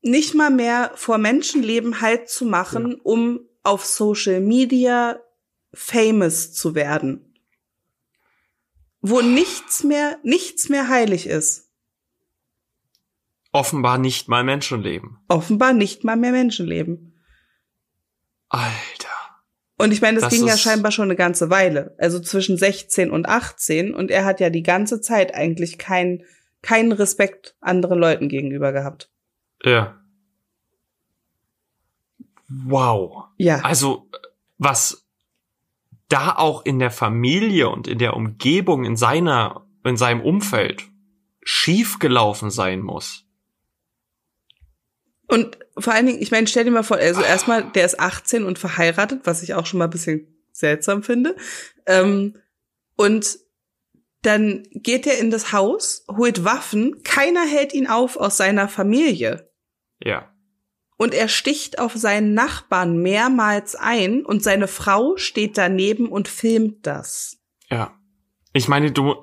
nicht mal mehr vor Menschenleben Halt zu machen, ja. um auf Social Media famous zu werden. Wo nichts mehr, nichts mehr heilig ist. Offenbar nicht mal Menschenleben. Offenbar nicht mal mehr Menschenleben. Alter. Und ich meine, das, das ging ja scheinbar schon eine ganze Weile. Also zwischen 16 und 18. Und er hat ja die ganze Zeit eigentlich keinen keinen Respekt anderen Leuten gegenüber gehabt. Ja. Wow. Ja. Also, was da auch in der Familie und in der Umgebung, in seiner, in seinem Umfeld schiefgelaufen sein muss. Und vor allen Dingen, ich meine, stell dir mal vor, also erstmal, der ist 18 und verheiratet, was ich auch schon mal ein bisschen seltsam finde. Ähm, und dann geht er in das Haus, holt Waffen, keiner hält ihn auf aus seiner Familie. Ja. Und er sticht auf seinen Nachbarn mehrmals ein und seine Frau steht daneben und filmt das. Ja. Ich meine, du,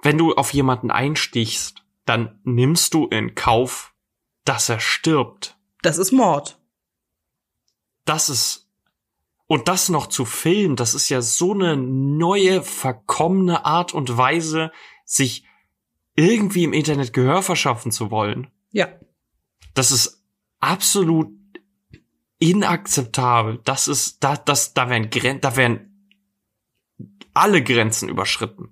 wenn du auf jemanden einstichst, dann nimmst du in Kauf, dass er stirbt. Das ist Mord. Das ist und das noch zu filmen, das ist ja so eine neue, verkommene Art und Weise, sich irgendwie im Internet Gehör verschaffen zu wollen. Ja. Das ist absolut inakzeptabel. Das ist, da, das, da werden Gren da werden alle Grenzen überschritten.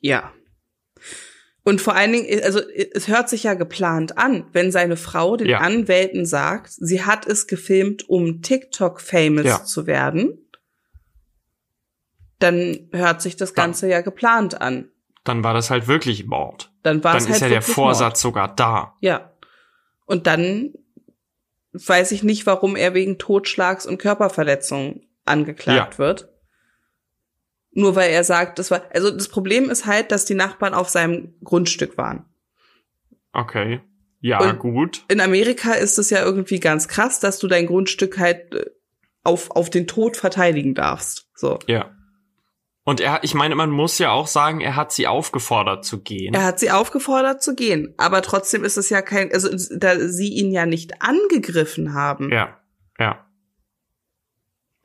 Ja. Und vor allen Dingen, also es hört sich ja geplant an, wenn seine Frau den Ja. Anwälten sagt, sie hat es gefilmt, um TikTok-famous Ja. zu werden, dann hört sich das Ganze ja geplant an. Dann war das halt wirklich Mord. Dann war Dann es ist halt ja der Vorsatz sogar da. Mord. Ja. Und dann weiß ich nicht, warum er wegen Totschlags und Körperverletzung angeklagt wird. Nur weil er sagt, das war, also das Problem ist halt, dass die Nachbarn auf seinem Grundstück waren. Okay. Ja, Und- gut. in Amerika ist es ja irgendwie ganz krass, dass du dein Grundstück halt äh, auf, auf den Tod verteidigen darfst. So. Ja. Und er, ich meine, man muss ja auch sagen, er hat sie aufgefordert zu gehen. Er hat sie aufgefordert zu gehen, aber trotzdem ist es ja kein, also da sie ihn ja nicht angegriffen haben. Ja, ja.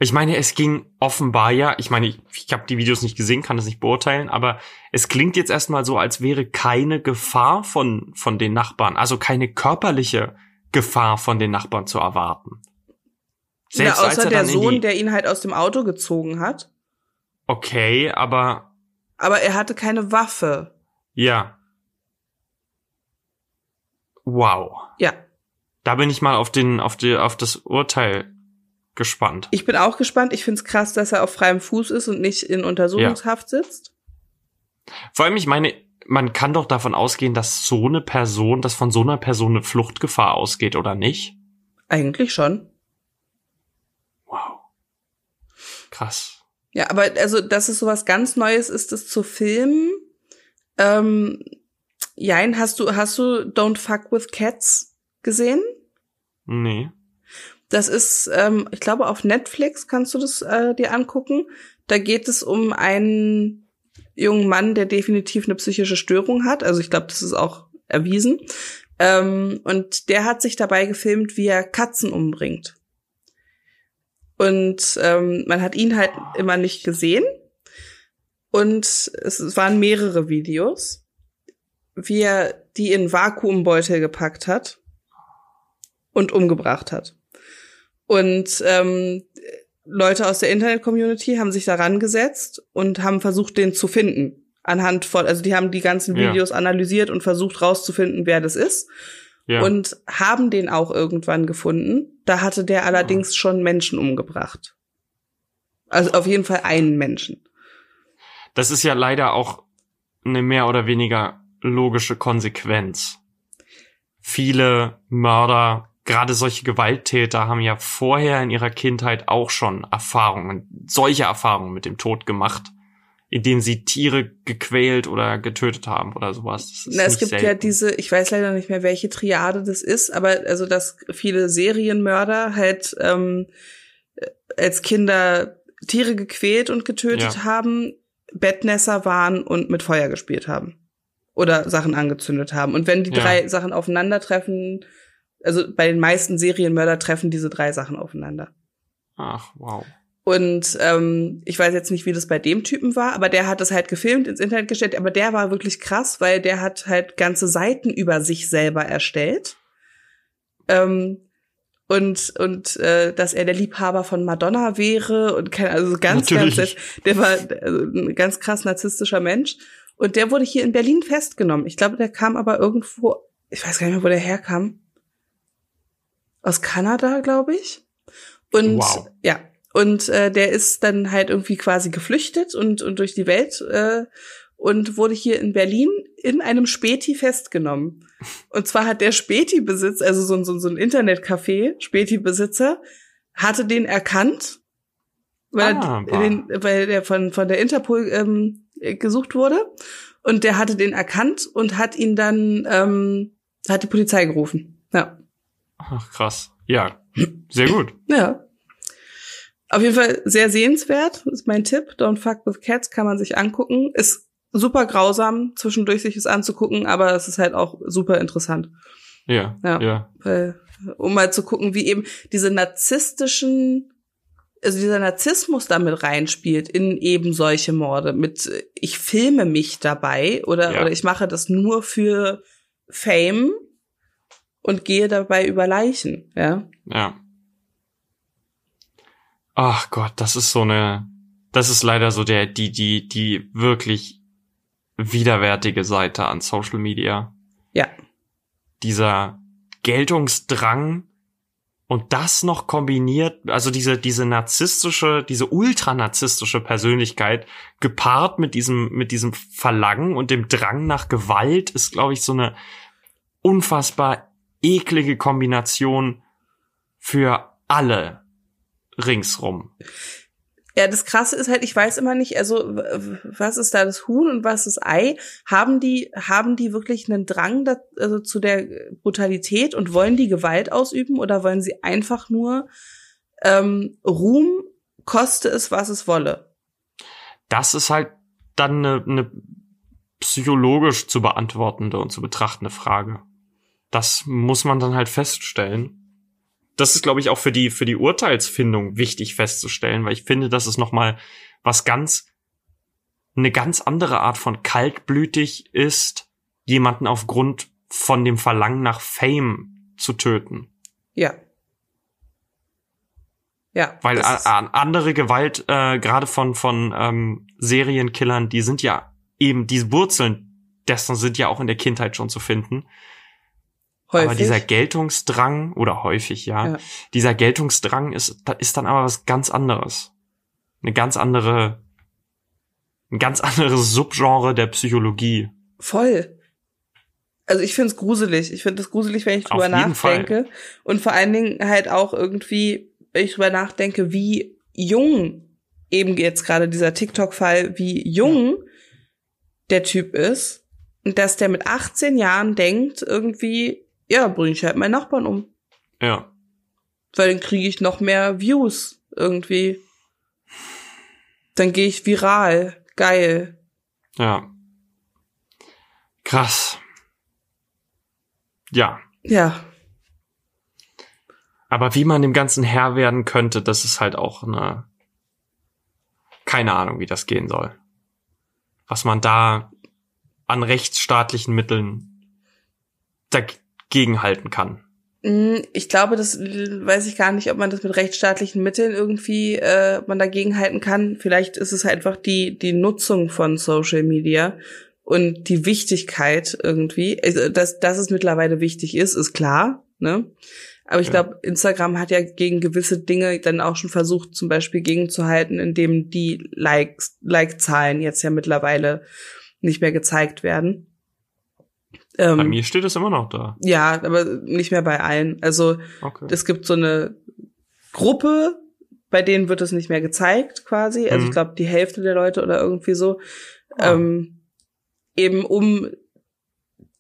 Ich meine, es ging offenbar ja, ich meine, ich, ich habe die Videos nicht gesehen, kann das nicht beurteilen, aber es klingt jetzt erstmal so, als wäre keine Gefahr von, von den Nachbarn, also keine körperliche Gefahr von den Nachbarn zu erwarten. Ja, als außer er der Sohn, der ihn halt aus dem Auto gezogen hat. Okay, aber Aber er hatte keine Waffe. ja. Wow. Ja. Da bin ich mal auf den, auf die, auf das Urteil gespannt. Ich bin auch gespannt. Ich find's krass, dass er auf freiem Fuß ist und nicht in Untersuchungshaft sitzt. Vor allem, ich meine, man kann doch davon ausgehen, dass so eine Person, dass von so einer Person eine Fluchtgefahr ausgeht, oder nicht? Eigentlich schon. Wow. Krass. Ja, aber also, dass es sowas ganz Neues ist, das zu filmen. Ähm, Jein, hast du, hast du Don't Fuck with Cats gesehen? Nee. Das ist, ähm, ich glaube, auf Netflix kannst du das äh, dir angucken. Da geht es um einen jungen Mann, der definitiv eine psychische Störung hat. Also ich glaube, das ist auch erwiesen. Ähm, und der hat sich dabei gefilmt, wie er Katzen umbringt. Und ähm, man hat ihn halt immer nicht gesehen. Und es waren mehrere Videos, wie er die in Vakuumbeutel gepackt hat und umgebracht hat. Und ähm, Leute aus der Internet-Community haben sich daran gesetzt und haben versucht, den zu finden. Anhand von, also die haben die ganzen Ja. Videos analysiert und versucht rauszufinden, wer das ist. Ja. Und haben den auch irgendwann gefunden. Da hatte der allerdings schon Menschen umgebracht. Also auf jeden Fall einen Menschen. das ist ja leider auch eine mehr oder weniger logische Konsequenz. Viele Mörder, gerade solche Gewalttäter, haben ja vorher in ihrer Kindheit auch schon Erfahrungen, solche Erfahrungen mit dem Tod gemacht, indem sie Tiere gequält oder getötet haben oder sowas. Na, es gibt ja selten. diese, ich weiß leider nicht mehr, welche Triade das ist, aber also dass viele Serienmörder halt ähm, als Kinder Tiere gequält und getötet Ja. haben, Bettnässer waren und mit Feuer gespielt haben. Oder Sachen angezündet haben. Und wenn die Ja. drei Sachen aufeinandertreffen, also bei den meisten Serienmörder treffen diese drei Sachen aufeinander. Ach, wow. Und ähm, ich weiß jetzt nicht, wie das bei dem Typen war, aber der hat das halt gefilmt, ins Internet gestellt, aber der war wirklich krass, weil der hat halt ganze Seiten über sich selber erstellt. Ähm, und und äh, dass er der Liebhaber von Madonna wäre und kein, also ganz, Natürlich. ganz, der war also ein ganz krass narzisstischer Mensch. Und der wurde hier in Berlin festgenommen. Ich glaube, der kam aber irgendwo, ich weiß gar nicht mehr, wo der herkam. Aus Kanada, glaube ich. Und Wow. ja, und äh, der ist dann halt irgendwie quasi geflüchtet und, und durch die Welt äh, und wurde hier in Berlin in einem Späti festgenommen. Und zwar hat der Späti-Besitz, also so, ein- so, ein- so ein Internetcafé, Späti-Besitzer, hatte den erkannt, weil, Ah, er, den, weil der von, von der Interpol ähm, gesucht wurde. Und der hatte den erkannt und hat ihn dann, ähm, hat die Polizei gerufen. Ja. Ach, krass. Ja, sehr gut. Ja. Auf jeden Fall sehr sehenswert, ist mein Tipp. Don't fuck with cats kann man sich angucken. Ist super grausam, zwischendurch sich es anzugucken, aber es ist halt auch super interessant. Ja, ja. ja. Weil, um mal zu gucken, wie eben diese narzisstischen, also dieser Narzissmus damit reinspielt in eben solche Morde. Mit ich filme mich dabei oder, ja. oder ich mache das nur für Fame und gehe dabei über Leichen, ja. Ja. Ach Gott, das ist so eine, das ist leider so der, die, die, die wirklich widerwärtige Seite an Social Media. Ja. Dieser Geltungsdrang und das noch kombiniert, also diese, diese narzisstische, diese ultranarzisstische Persönlichkeit gepaart mit diesem, mit diesem Verlangen und dem Drang nach Gewalt ist, glaube ich, so eine unfassbar eklige Kombination für alle ringsrum. Ja, das Krasse ist halt, ich weiß immer nicht, also was ist da das Huhn und was ist Ei? Haben die, haben die wirklich einen Drang da, also zu der Brutalität und wollen die Gewalt ausüben oder wollen sie einfach nur ähm, Ruhm, koste es, was es wolle? Das ist halt dann eine, eine psychologisch zu beantwortende und zu betrachtende Frage. Das muss man dann halt feststellen das ist, glaube ich, auch für die, für die Urteilsfindung wichtig festzustellen, weil ich finde, das ist nochmal was ganz, eine ganz andere Art von kaltblütig ist, jemanden aufgrund von dem Verlangen nach Fame zu töten. Ja. Ja. Weil andere Gewalt, äh, gerade von, von ähm, Serienkillern, die sind ja eben, diese Wurzeln dessen sind ja auch in der Kindheit schon zu finden. Häufig. Aber dieser Geltungsdrang, oder häufig, ja, ja, dieser Geltungsdrang ist, ist dann aber was ganz anderes. Eine ganz andere, ein ganz anderes Subgenre der Psychologie. Voll. Also ich find's gruselig. Ich finde es gruselig, wenn ich drüber nachdenke. Fall. Und vor allen Dingen halt auch irgendwie, wenn ich drüber nachdenke, wie jung eben jetzt gerade dieser TikTok-Fall, wie jung ja. der Typ ist. Und dass der mit 18 Jahren denkt, irgendwie, ja, bringe ich halt meinen Nachbarn um. Ja. Weil dann kriege ich noch mehr Views irgendwie. Dann gehe ich viral. Geil. Ja. Krass. Ja. Ja. Aber wie man dem Ganzen Herr werden könnte, das ist halt auch eine. Keine Ahnung, wie das gehen soll. Was man da an rechtsstaatlichen Mitteln gegenhalten kann. Mm, ich glaube, das weiß ich gar nicht, ob man das mit rechtsstaatlichen Mitteln irgendwie äh, man dagegen halten kann. Vielleicht ist es einfach die die Nutzung von Social Media und die Wichtigkeit irgendwie. Also, dass dass es mittlerweile wichtig ist, ist klar. Ne? Aber ich ja. glaube, Instagram hat ja gegen gewisse Dinge dann auch schon versucht, zum Beispiel gegenzuhalten, indem die Likes, Like-Zahlen jetzt ja mittlerweile nicht mehr gezeigt werden. Ähm, bei mir steht es immer noch da. Ja, aber nicht mehr bei allen. Also okay. es gibt so eine Gruppe, bei denen wird es nicht mehr gezeigt, quasi. Also mhm. ich glaube, die Hälfte der Leute oder irgendwie so. Ah. Ähm, eben um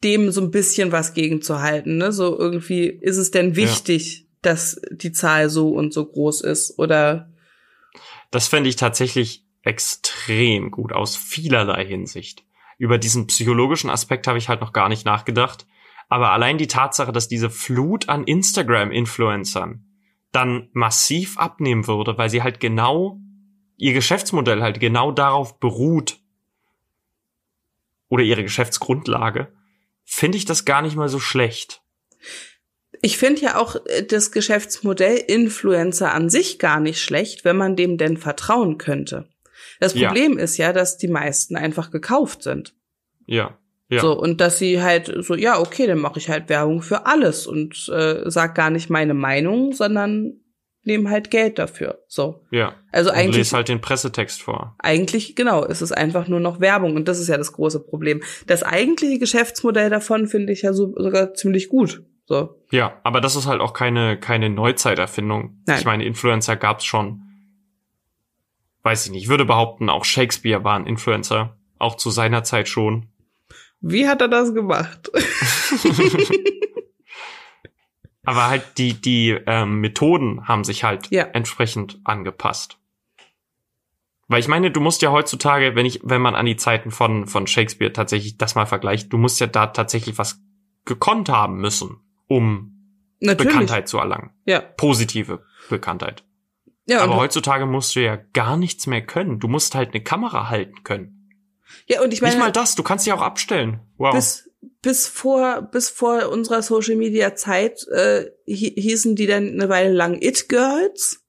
dem so ein bisschen was gegenzuhalten. Ne? So irgendwie, ist es denn wichtig, ja. dass die Zahl so und so groß ist? Oder das fände ich tatsächlich extrem gut aus vielerlei Hinsicht über diesen psychologischen Aspekt habe ich halt noch gar nicht nachgedacht. Aber allein die Tatsache, dass diese Flut an Instagram-Influencern dann massiv abnehmen würde, weil sie halt genau, ihr Geschäftsmodell halt genau darauf beruht, oder ihre Geschäftsgrundlage, finde ich das gar nicht mal so schlecht. Ich finde ja auch äh, das Geschäftsmodell Influencer an sich gar nicht schlecht, wenn man dem denn vertrauen könnte. Das Problem ja. ist ja, dass die meisten einfach gekauft sind. Ja. Ja. So, und dass sie halt so, ja, okay, dann mache ich halt Werbung für alles und äh, sag gar nicht meine Meinung, sondern nehme halt Geld dafür. So. Ja. Also und eigentlich. Lese halt den Pressetext vor. Eigentlich, genau, ist es einfach nur noch Werbung und das ist ja das große Problem. Das eigentliche Geschäftsmodell davon finde ich ja so, sogar ziemlich gut. So. Ja, aber das ist halt auch keine, keine Neuzeiterfindung. Nein. Ich meine, Influencer gab's schon weiß ich nicht, ich würde behaupten, auch Shakespeare war ein Influencer, auch zu seiner Zeit schon. Wie hat er das gemacht? <laughs> Aber halt die, die ähm, Methoden haben sich halt ja. entsprechend angepasst. Weil ich meine, du musst ja heutzutage, wenn ich, wenn man an die Zeiten von, von Shakespeare tatsächlich das mal vergleicht, du musst ja da tatsächlich was gekonnt haben müssen, um Natürlich. Bekanntheit zu erlangen. Ja. Positive Bekanntheit. Ja, Aber heutzutage musst du ja gar nichts mehr können. Du musst halt eine Kamera halten können. ja, und ich meine, Nicht mal das, du kannst dich auch abstellen. Wow. bis, bis vor, bis vor unserer Social Media Zeit, äh, hi- hießen die dann eine Weile lang It Girls,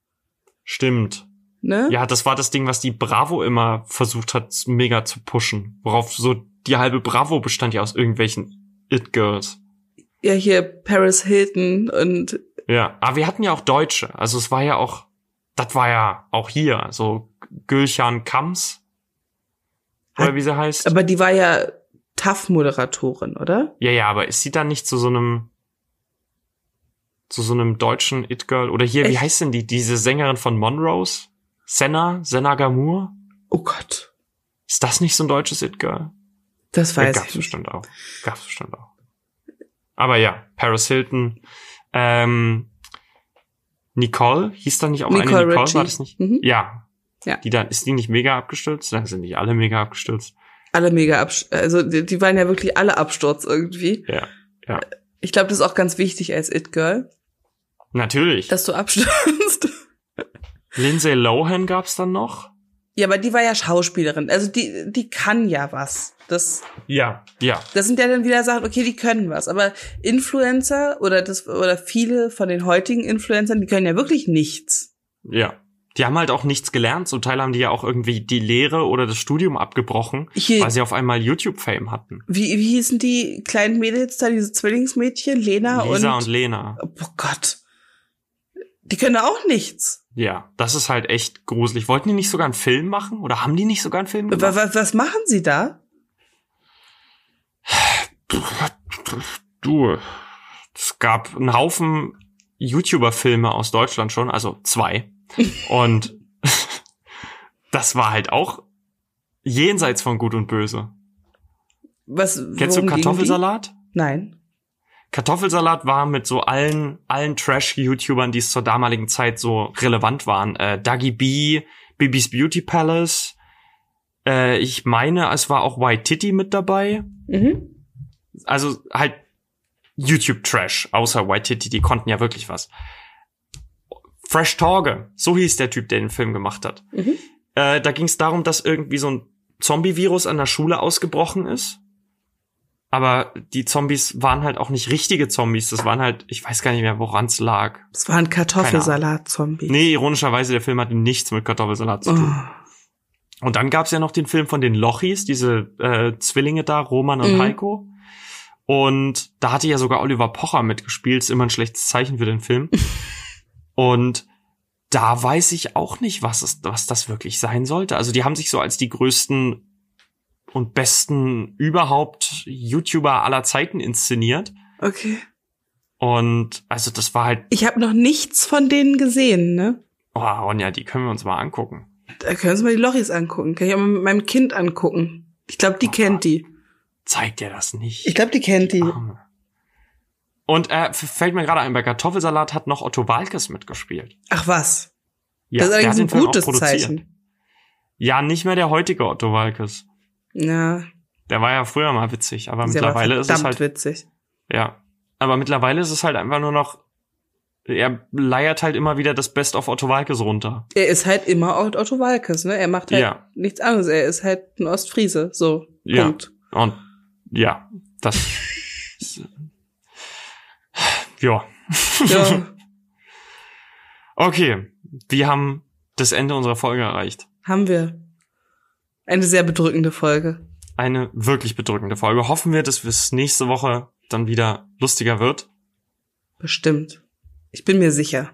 Stimmt. ne? Ja, das war das Ding, was die Bravo immer versucht hat, mega zu pushen. Worauf so die halbe Bravo bestand ja aus irgendwelchen It-Girls. Ja, hier Paris Hilton und Ja, aber wir hatten ja auch Deutsche. Also es war ja auch, das war ja auch hier, so Gülchan Kams. Oder Hat- wie sie heißt. aber die war ja TAF-Moderatorin, oder? ja, ja, aber ist sie dann nicht zu so einem, zu so einem deutschen It-Girl? Oder hier, wie Echt? heißt denn die, diese Sängerin von Monrose? Senna? Senna Gamur? Oh Gott, Ist das nicht so ein deutsches It-Girl? das Ja, weiß gab's ich nicht. bestimmt auch. Gab's bestimmt auch. Aber ja, Paris Hilton, ähm, Nicole, hieß da nicht auch Nicole eine Nicole, Richie. war das nicht? Mhm. Ja. Ja. Die dann, ist die nicht mega abgestürzt? Dann sind nicht alle mega abgestürzt. Alle mega abs also die, die waren ja wirklich alle Absturz irgendwie. Ja. Ja. Ich glaube, das ist auch ganz wichtig als It Girl, Natürlich. dass du abstürzt. Lindsay Lohan gab's dann noch? Ja, aber die war ja Schauspielerin, also die die kann ja was. Das Ja. Ja. das sind ja dann wieder Sachen, okay, die können was, aber Influencer oder das oder viele von den heutigen Influencern, die können ja wirklich nichts. Ja. Die haben halt auch nichts gelernt. Zum Teil haben die ja auch irgendwie die Lehre oder das Studium abgebrochen, Hier, weil sie auf einmal YouTube-Fame hatten. wie wie hießen die kleinen Mädels da, diese Zwillingsmädchen, Lena Lisa und, und Lena. Oh Gott. Die können auch nichts. Ja, das ist halt echt gruselig. Wollten die nicht sogar einen Film machen? Oder haben die nicht sogar einen Film gemacht? was, was machen sie da? Du, es gab einen Haufen YouTuber-Filme aus Deutschland schon, also zwei. <laughs> Und das war halt auch jenseits von Gut und Böse. Was, Kennst du Kartoffelsalat? Nein. Kartoffelsalat war mit so allen, allen Trash-YouTubern, die es zur damaligen Zeit so relevant waren. Äh, Dougie B, Bibis Beauty Palace. Äh, ich meine, es war auch White Titty mit dabei. Mhm. Also halt YouTube-Trash, außer White Titty, die konnten ja wirklich was. Fresh Torge, so hieß der Typ, der den Film gemacht hat. Mhm. Äh, da ging es darum, dass irgendwie so ein Zombie-Virus an der Schule ausgebrochen ist. Aber die Zombies waren halt auch nicht richtige Zombies. Das waren halt, ich weiß gar nicht mehr, woran es lag. Es war ein Kartoffelsalat-Zombie. Nee, ironischerweise, der Film hatte nichts mit Kartoffelsalat zu tun. Oh. Und dann gab's ja noch den Film von den Lochis, diese äh, Zwillinge da, Roman und Mhm. Heiko. Und da hatte ja sogar Oliver Pocher mitgespielt, ist immer ein schlechtes Zeichen für den Film. <laughs> und da weiß ich auch nicht, was, es, was das wirklich sein sollte. Also die haben sich so als die größten und besten überhaupt YouTuber aller Zeiten inszeniert. Okay. Und also das war halt, Ich habe noch nichts von denen gesehen, ne? oh Ronja, die können wir uns mal angucken. Da können Sie mal die Lochis angucken. Kann ich auch mal mit meinem Kind angucken. Ich glaube, die Oh kennt die. Zeigt dir das nicht. Ich glaube, die kennt die. Arme. Und äh, fällt mir gerade ein, bei Kartoffelsalat hat noch Otto Walkes mitgespielt. Ach was. Ja, das ist eigentlich ein gutes. Zeichen. Ja, nicht mehr der heutige Otto Walkes. Ja, Der war ja früher mal witzig, aber ja aber mittlerweile ist es halt, witzig. ja. Aber mittlerweile ist es halt einfach nur noch, er leiert halt immer wieder das Best of Otto Walkes runter. Er ist halt immer Ott- Otto Walkes, ne? Er macht halt Ja. nichts anderes. Er ist halt ein Ostfriese. So. Ja. Punkt. Und ja, das, ist, <laughs> ja. Ja, <laughs> Okay, wir haben das Ende unserer Folge erreicht. haben wir. Eine sehr bedrückende Folge. eine wirklich bedrückende Folge. Hoffen wir, dass es nächste Woche dann wieder lustiger wird. Bestimmt. Ich bin mir sicher.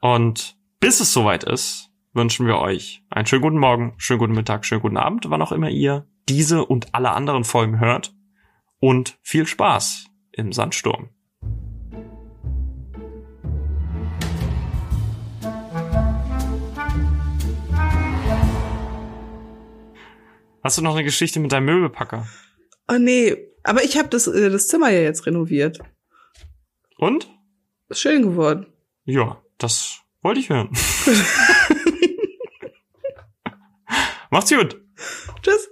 Und bis es soweit ist, wünschen wir euch einen schönen guten Morgen, schönen guten Mittag, schönen guten Abend, wann auch immer ihr diese und alle anderen Folgen hört. Und viel Spaß im Sandsturm. Hast du noch eine Geschichte mit deinem Möbelpacker? Oh nee, aber ich habe das, äh, das Zimmer ja jetzt renoviert. Und? Ist schön geworden. Ja, das wollte ich hören. <laughs> Macht's gut. Tschüss.